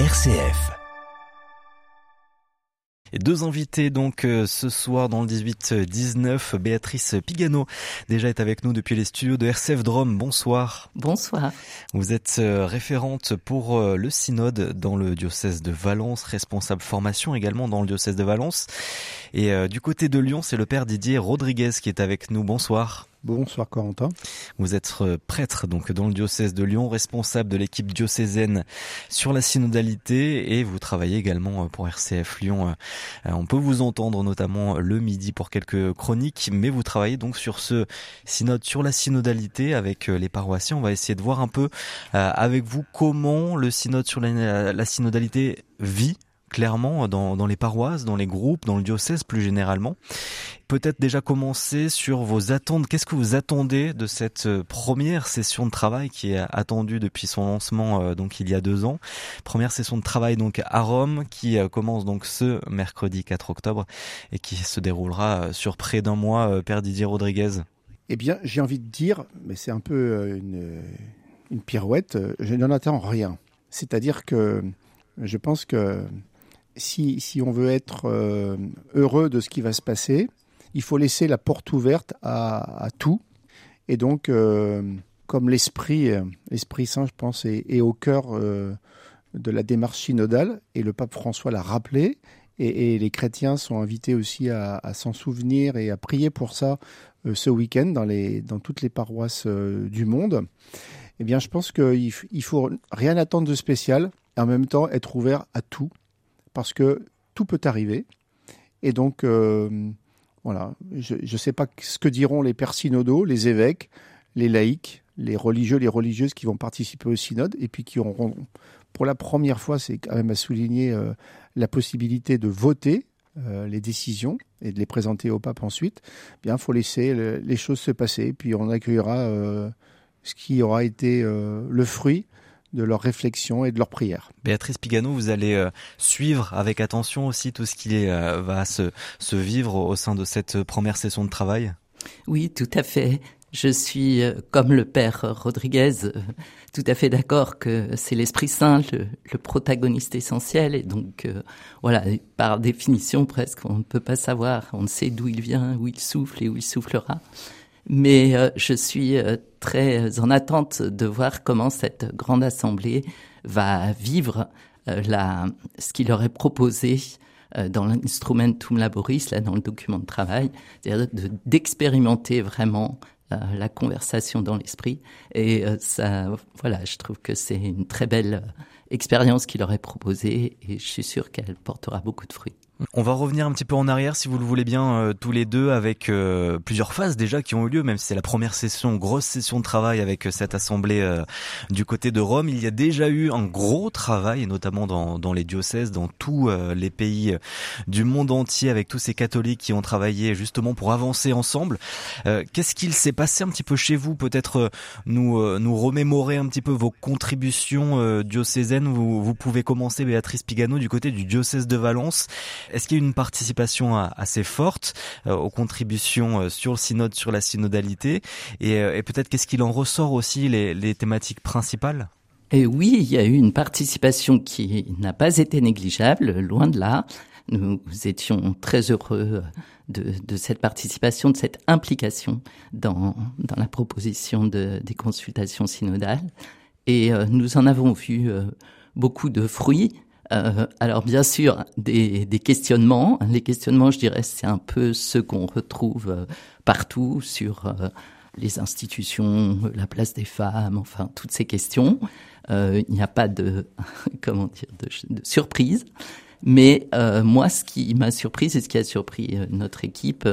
RCF. Et deux invités donc euh, ce soir dans le 18-19. Béatrice Pigano déjà est avec nous depuis les studios de RCF Drôme. Bonsoir. Bonsoir. Vous êtes euh, référente pour euh, le synode dans le diocèse de Valence, responsable formation également dans le diocèse de Valence. Et du côté de Lyon, c'est le père Didier Rodriguez qui est avec nous. Bonsoir. Bonsoir Corentin. Vous êtes euh, prêtre donc dans le diocèse de Lyon, responsable de l'équipe diocésaine sur la synodalité et vous travaillez également euh, pour RCF Lyon. Euh, on peut vous entendre notamment le midi pour quelques chroniques, mais vous travaillez donc sur ce synode sur la synodalité avec les paroissiens. On va essayer de voir un peu avec vous comment le synode sur la synodalité vit clairement dans, dans les paroisses, dans les groupes, dans le diocèse plus généralement. Peut-être déjà commencer sur vos attentes. Qu'est-ce que vous attendez de cette euh, première session de travail qui est attendue depuis son lancement euh, donc il y a deux ans? Première session de travail donc à Rome qui euh, commence donc ce mercredi 4 octobre et qui se déroulera sur près d'un mois. Père Didier Rodriguez. Eh bien, j'ai envie de dire, mais c'est un peu une, une pirouette, je n'en attends rien. C'est-à-dire que je pense que si, on veut être euh, heureux de ce qui va se passer, il faut laisser la porte ouverte à, tout. Et donc, euh, comme l'esprit, l'esprit saint, je pense, est, au cœur euh, de la démarche synodale, et le pape François l'a rappelé, et, les chrétiens sont invités aussi à, s'en souvenir et à prier pour ça ce week-end dans toutes les paroisses du monde. Eh bien, je pense qu'il il faut rien attendre de spécial, et en même temps être ouvert à tout parce que tout peut arriver. Et donc, euh, voilà, je ne sais pas ce que diront les pères synodaux, les évêques, les laïcs, les religieux, les religieuses qui vont participer au synode et puis qui auront, pour la première fois, c'est quand même à souligner euh, la possibilité de voter euh, les décisions et de les présenter au pape ensuite. Bien, faut laisser les choses se passer, puis on accueillera ce qui aura été le fruit de leurs réflexions et de leurs prières. Béatrice Pigano, vous allez euh, suivre avec attention aussi tout ce qui euh, va se, se vivre au sein de cette première session de travail Oui, tout à fait. Je suis, euh, comme le père Rodriguez, tout à fait d'accord que c'est l'Esprit Saint le, protagoniste essentiel. Et donc, voilà, par définition presque, on ne peut pas savoir, on ne sait d'où il vient, où il souffle et où il soufflera mais euh, je suis euh, très en attente de voir comment cette grande assemblée va vivre euh, la, ce qu'il aurait proposé dans l'instrumentum laboris, là dans le document de travail, c'est-à-dire d'expérimenter vraiment la conversation dans l'esprit. Et ça, voilà, je trouve que c'est une très belle expérience qu'il aurait proposée et je suis sûr qu'elle portera beaucoup de fruits. On va revenir un petit peu en arrière, si vous le voulez bien, euh, tous les deux, avec euh, plusieurs phases déjà qui ont eu lieu, même si c'est la première session, grosse session de travail avec euh, cette assemblée du côté de Rome. Il y a déjà eu un gros travail, notamment dans, les diocèses, dans tous les pays du monde entier, avec tous ces catholiques qui ont travaillé justement pour avancer ensemble. Qu'est-ce qu'il s'est passé un petit peu chez vous? Peut-être nous, nous remémorer un petit peu vos contributions diocésaines. Vous pouvez commencer, Béatrice Pigano, du côté du diocèse de Valence. Est-ce qu'il y a une participation assez forte euh, aux contributions euh, sur le synode, sur la synodalité euh, Et, peut-être qu'est-ce qu'il en ressort aussi les, thématiques principales? Et oui, il y a eu une participation qui n'a pas été négligeable, loin de là. Nous étions très heureux de, cette participation, de cette implication dans, dans la proposition de, des consultations synodales. Et nous en avons vu beaucoup de fruits. Euh, alors bien sûr, des, des, questionnements. Les questionnements, je dirais, c'est un peu ce qu'on retrouve euh, partout sur euh, les institutions, la place des femmes, enfin toutes ces questions. Euh, il n'y a pas de comment dire de, de surprise. Mais moi, ce qui m'a surpris et ce qui a surpris notre équipe,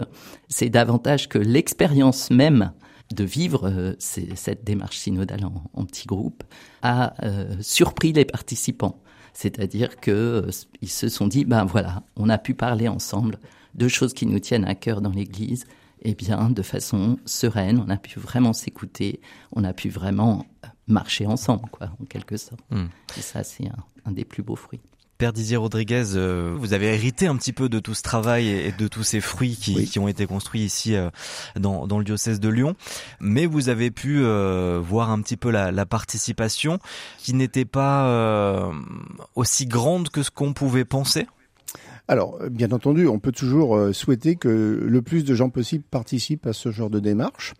c'est davantage que l'expérience même de vivre cette démarche synodale en, en petit groupe a surpris les participants. C'est-à-dire que euh, ils se sont dit, ben voilà, on a pu parler ensemble de choses qui nous tiennent à cœur dans l'Église, et eh bien de façon sereine, on a pu vraiment s'écouter, on a pu vraiment marcher ensemble, quoi, en quelque sorte. Hmm. Et ça, c'est un, des plus beaux fruits. Père Didier Rodriguez, euh, vous avez hérité un petit peu de tout ce travail et de tous ces fruits qui, qui ont été construits ici euh, dans, dans, le diocèse de Lyon, mais vous avez pu euh, voir un petit peu la, la participation qui n'était pas aussi grande que ce qu'on pouvait penser. Alors, bien entendu, on peut toujours euh, souhaiter que le plus de gens possible participent à ce genre de démarche,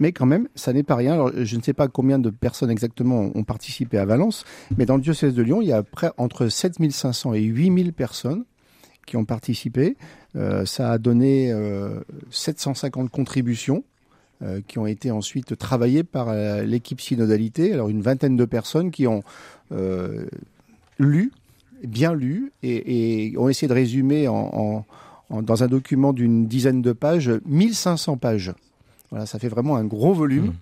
mais quand même, ça n'est pas rien. Alors, je ne sais pas combien de personnes exactement ont participé à Valence, mais dans le diocèse de Lyon, il y a près entre 7500 et 8000 personnes qui ont participé. Euh, ça a donné 750 euh, contributions qui ont été ensuite travaillées par l'équipe synodalité. Alors, une vingtaine de personnes qui ont lu bien lu et, ont essayé de résumer en, dans un document d'une dizaine de pages 1500 pages. Voilà, ça fait vraiment un gros volume. Mmh.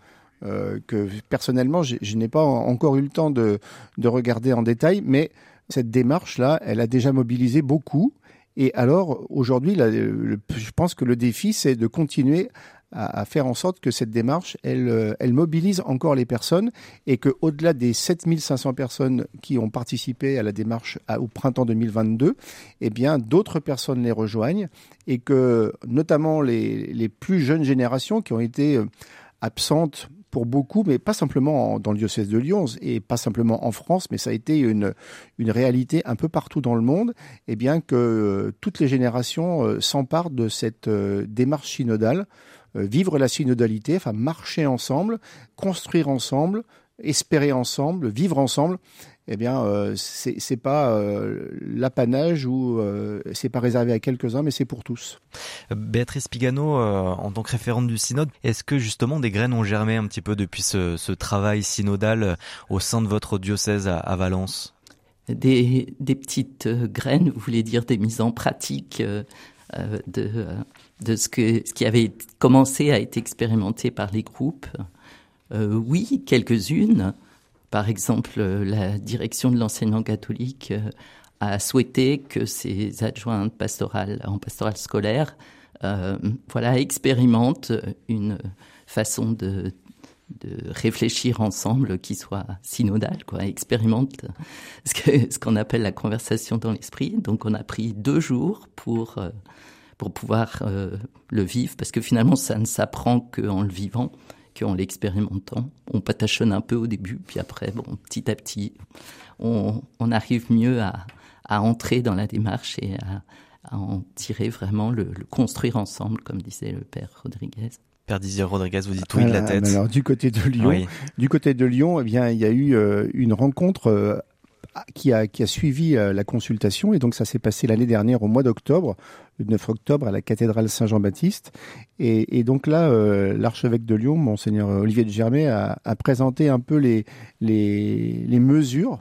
Euh, que personnellement, je, n'ai pas encore eu le temps de, de regarder en détail, mais cette démarche-là, elle a déjà mobilisé beaucoup. Et alors, aujourd'hui, je pense que le défi, c'est de continuer à, faire en sorte que cette démarche, elle, euh, elle mobilise encore les personnes et que au-delà des 7500 personnes qui ont participé à la démarche au printemps 2022, eh bien, d'autres personnes les rejoignent et que notamment les, les plus jeunes générations qui ont été euh, absentes pour beaucoup, mais pas simplement dans le diocèse de Lyon et pas simplement en France, mais ça a été une, une réalité un peu partout dans le monde, eh bien que euh, toutes les générations s'emparent de cette démarche synodale vivre la synodalité, enfin marcher ensemble, construire ensemble, espérer ensemble, vivre ensemble, eh bien, euh, c'est pas euh, l'apanage ou euh, c'est pas réservé à quelques-uns, mais c'est pour tous. Béatrice Pigano, en tant que référente du synode, est-ce que justement des graines ont germé un petit peu depuis ce, travail synodal au sein de votre diocèse à, Valence? Des, des, petites graines, vous voulez dire des mises en pratique de de ce, que, ce qui avait commencé à être expérimenté par les groupes. Euh, oui, quelques-unes. Par exemple, la direction de l'enseignement catholique euh, a souhaité que ses adjointes pastorales en pastorale scolaire euh, voilà, expérimentent une façon de, de réfléchir ensemble qui soit synodale, quoi, expérimente ce qu'on appelle la conversation dans l'esprit. Donc on a pris deux jours pour pour pouvoir euh, le vivre, parce que finalement, ça ne s'apprend qu'en le vivant, qu'en l'expérimentant. On patachonne un peu au début, puis après, bon, petit à petit, on, on arrive mieux à, à, entrer dans la démarche et à, à en tirer vraiment le, le, construire ensemble, comme disait le père Rodriguez. Rodriguez, vous dites oui de la tête. Alors, du côté de Lyon, du côté de Lyon, eh bien, il y a eu euh, une rencontre euh, qui a, qui a suivi euh, la consultation. Et donc, ça s'est passé l'année dernière au mois d'octobre, le 9 octobre, à la cathédrale Saint-Jean-Baptiste. Et, et, donc là, l'archevêque de Lyon, monseigneur Olivier de Germay, a, a présenté un peu les, les, les mesures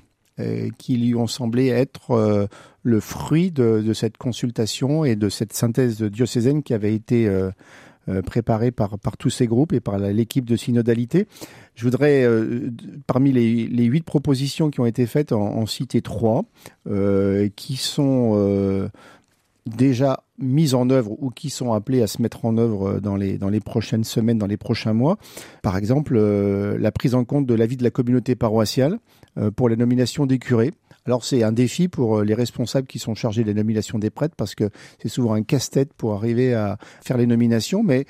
qui lui ont semblé être le fruit de, de, cette consultation et de cette synthèse diocésaine qui avait été préparée par, tous ces groupes et par l'équipe de synodalité. Je voudrais, euh, parmi les, huit propositions qui ont été faites, en, citer trois, euh, qui sont euh, déjà mises en œuvre ou qui sont appelées à se mettre en œuvre dans les, dans les prochaines semaines, dans les prochains mois. Par exemple, la prise en compte de l'avis de la communauté paroissiale pour la nomination des curés. Alors c'est un défi pour les responsables qui sont chargés des nominations des prêtres parce que c'est souvent un casse-tête pour arriver à faire les nominations. Mais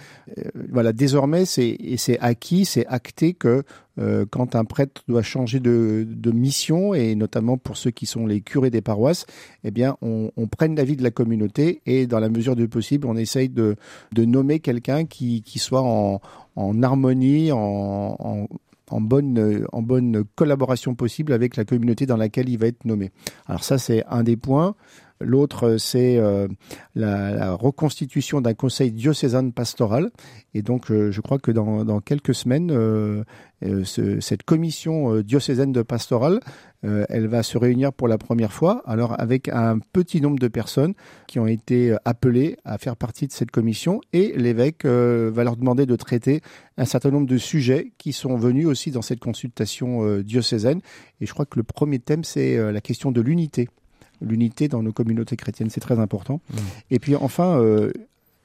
voilà, désormais c'est acquis, c'est acté que euh, quand un prêtre doit changer de, de, mission et notamment pour ceux qui sont les curés des paroisses, eh bien on, on prenne l'avis de la communauté et dans la mesure du possible, on essaye de, de nommer quelqu'un qui, qui soit en, en harmonie, en en bonne, en bonne collaboration possible avec la communauté dans laquelle il va être nommé. Alors ça, c'est un des points. L'autre, c'est euh, la, reconstitution d'un conseil diocésain pastoral. Et donc, euh, je crois que dans, quelques semaines, euh, ce, cette commission diocésaine de pastoral, elle va se réunir pour la première fois. Alors, avec un petit nombre de personnes qui ont été appelées à faire partie de cette commission. Et l'évêque va leur demander de traiter un certain nombre de sujets qui sont venus aussi dans cette consultation diocésaine. Et je crois que le premier thème, c'est la question de l'unité l'unité dans nos communautés chrétiennes, c'est très important. Mmh. Et puis enfin, euh,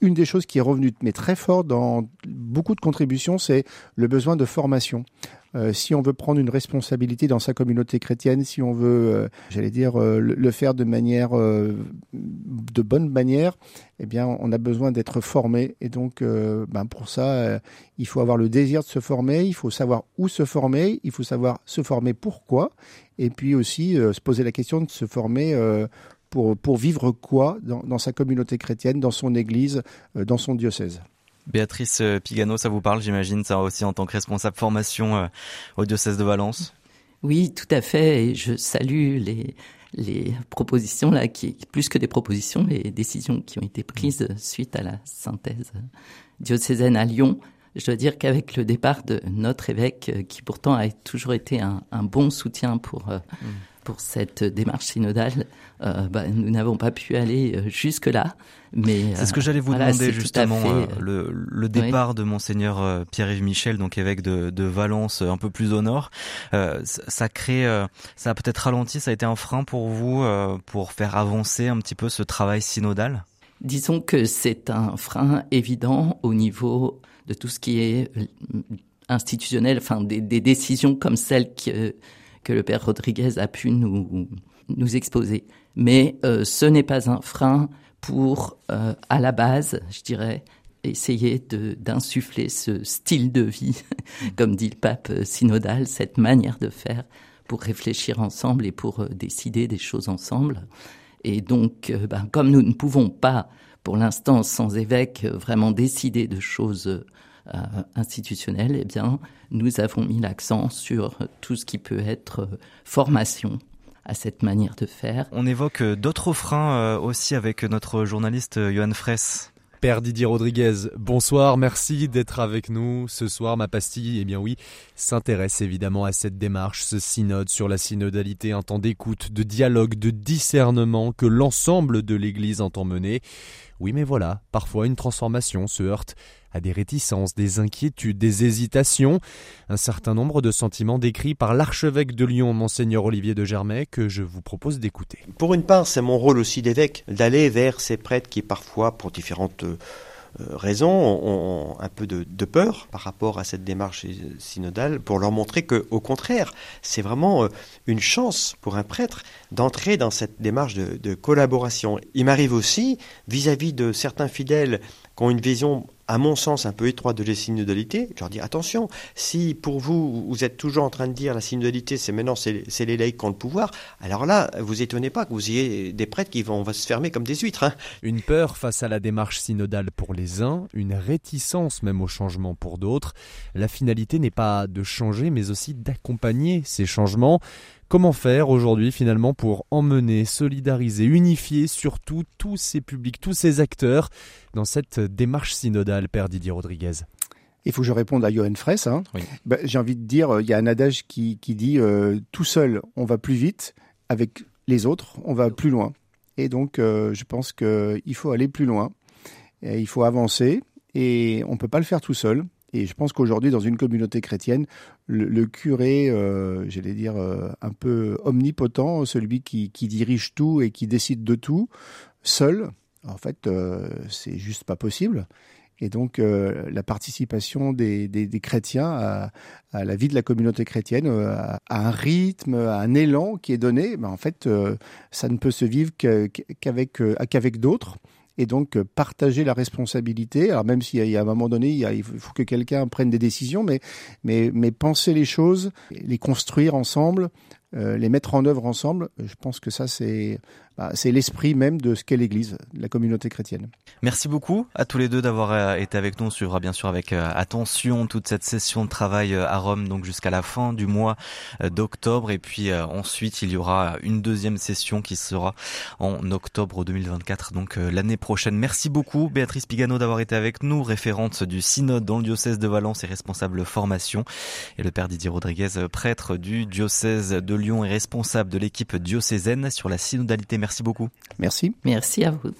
une des choses qui est revenue mais très fort dans beaucoup de contributions, c'est le besoin de formation. Euh, si on veut prendre une responsabilité dans sa communauté chrétienne, si on veut, euh, j'allais dire, euh, le, faire de manière, de bonne manière, eh bien, on a besoin d'être formé. Et donc, ben pour ça, il faut avoir le désir de se former, il faut savoir où se former, il faut savoir se former pourquoi, et puis aussi se poser la question de se former pour, vivre quoi dans, sa communauté chrétienne, dans son église, dans son diocèse. Béatrice euh, Pigano, ça vous parle, j'imagine, ça aussi en tant que responsable formation euh, au diocèse de Valence Oui, tout à fait. Et je salue les, les propositions là, qui plus que des propositions, les décisions qui ont été prises suite à la synthèse diocésaine à Lyon. Je dois dire qu'avec le départ de notre évêque, euh, qui pourtant a toujours été un, un bon soutien pour mm pour cette démarche synodale, euh, bah, nous n'avons pas pu aller euh, jusque là. Mais c'est ce que j'allais vous demander justement euh, le, le, départ de monseigneur Pierre-Yves Michel, donc évêque de, de, Valence, un peu plus au nord. ça crée, ça a peut-être ralenti, ça a été un frein pour vous pour faire avancer un petit peu ce travail synodal? Disons que c'est un frein évident au niveau de tout ce qui est institutionnel, enfin des, des décisions comme celles que que le père Rodriguez a pu nous, nous exposer. Mais euh, ce n'est pas un frein pour, euh, à la base, je dirais, essayer d'insuffler ce style de vie, comme dit le pape synodal, cette manière de faire pour réfléchir ensemble et pour euh, décider des choses ensemble. Et donc, ben, comme nous ne pouvons pas, pour l'instant, sans évêque, vraiment décider de choses euh, institutionnelle, eh bien, nous avons mis l'accent sur tout ce qui peut être euh, formation à cette manière de faire. On évoque euh, d'autres freins aussi avec notre journaliste Johan Fraisse. Père Didier Rodriguez, bonsoir, merci d'être avec nous ce soir. Ma pastille, eh bien oui, s'intéresse évidemment à cette démarche, ce synode sur la synodalité, un temps d'écoute, de dialogue, de discernement que l'ensemble de l'Église entend mener. Oui, mais voilà, parfois une transformation se heurte à des réticences, des inquiétudes, des hésitations, un certain nombre de sentiments décrits par l'archevêque de Lyon, monseigneur Olivier de Germay, que je vous propose d'écouter. Pour une part, c'est mon rôle aussi d'évêque, d'aller vers ces prêtres qui parfois, pour différentes euh, raisons, ont un peu de, peur par rapport à cette démarche synodale pour leur montrer que, au contraire, c'est vraiment euh, une chance pour un prêtre d'entrer dans cette démarche de, de collaboration. Il m'arrive aussi, vis-à-vis -vis de certains fidèles qui ont une vision à mon sens, un peu étroite de la synodalité, je leur dis attention, si pour vous, vous êtes toujours en train de dire la synodalité, c'est maintenant c'est les laïcs qui ont le pouvoir, alors là, vous étonnez pas que vous ayez des prêtres qui vont se fermer comme des huîtres. Hein. Une peur face à la démarche synodale pour les uns, une réticence même au changement pour d'autres. La finalité n'est pas de changer, mais aussi d'accompagner ces changements. Comment faire aujourd'hui finalement pour emmener, solidariser, unifier surtout tous ces publics, tous ces acteurs dans cette démarche synodale, Père Didier Rodriguez? Il faut que je réponde à Johan Fraisse. Hein. Ben, j'ai envie de dire, il y a un adage qui, dit euh, tout seul, on va plus vite, avec les autres, on va plus loin. Et donc, euh, je pense qu'il faut aller plus loin, et il faut avancer, et on ne peut pas le faire tout seul. Et je pense qu'aujourd'hui, dans une communauté chrétienne, le, curé, euh, j'allais dire, euh, un peu omnipotent, celui qui, dirige tout et qui décide de tout, seul, en fait, euh, c'est juste pas possible. Et donc, euh, la participation des, chrétiens à, la vie de la communauté chrétienne, à, un rythme, à un élan qui est donné, ben en fait, ça ne peut se vivre qu'avec qu'avec d'autres et donc euh, partager la responsabilité. Alors même s'il y a un moment donné, il, faut que quelqu'un prenne des décisions, mais, mais, mais penser les choses, les construire ensemble, euh, les mettre en œuvre ensemble, je pense que ça c'est bah, l'esprit même de ce qu'est l'Église, la communauté chrétienne. Merci beaucoup à tous les deux d'avoir euh, été avec nous. On suivra bien sûr avec euh, attention toute cette session de travail à Rome, donc jusqu'à la fin du mois d'octobre. Et puis ensuite, il y aura une deuxième session qui sera en octobre 2024, donc l'année prochaine. Merci beaucoup Béatrice Pigano d'avoir été avec nous, référente du synode dans le diocèse de Valence et responsable formation. Et le père Didier Rodriguez, prêtre du diocèse de Lyon et responsable de l'équipe diocésaine sur la synodalité Merci beaucoup. Merci. Merci à vous.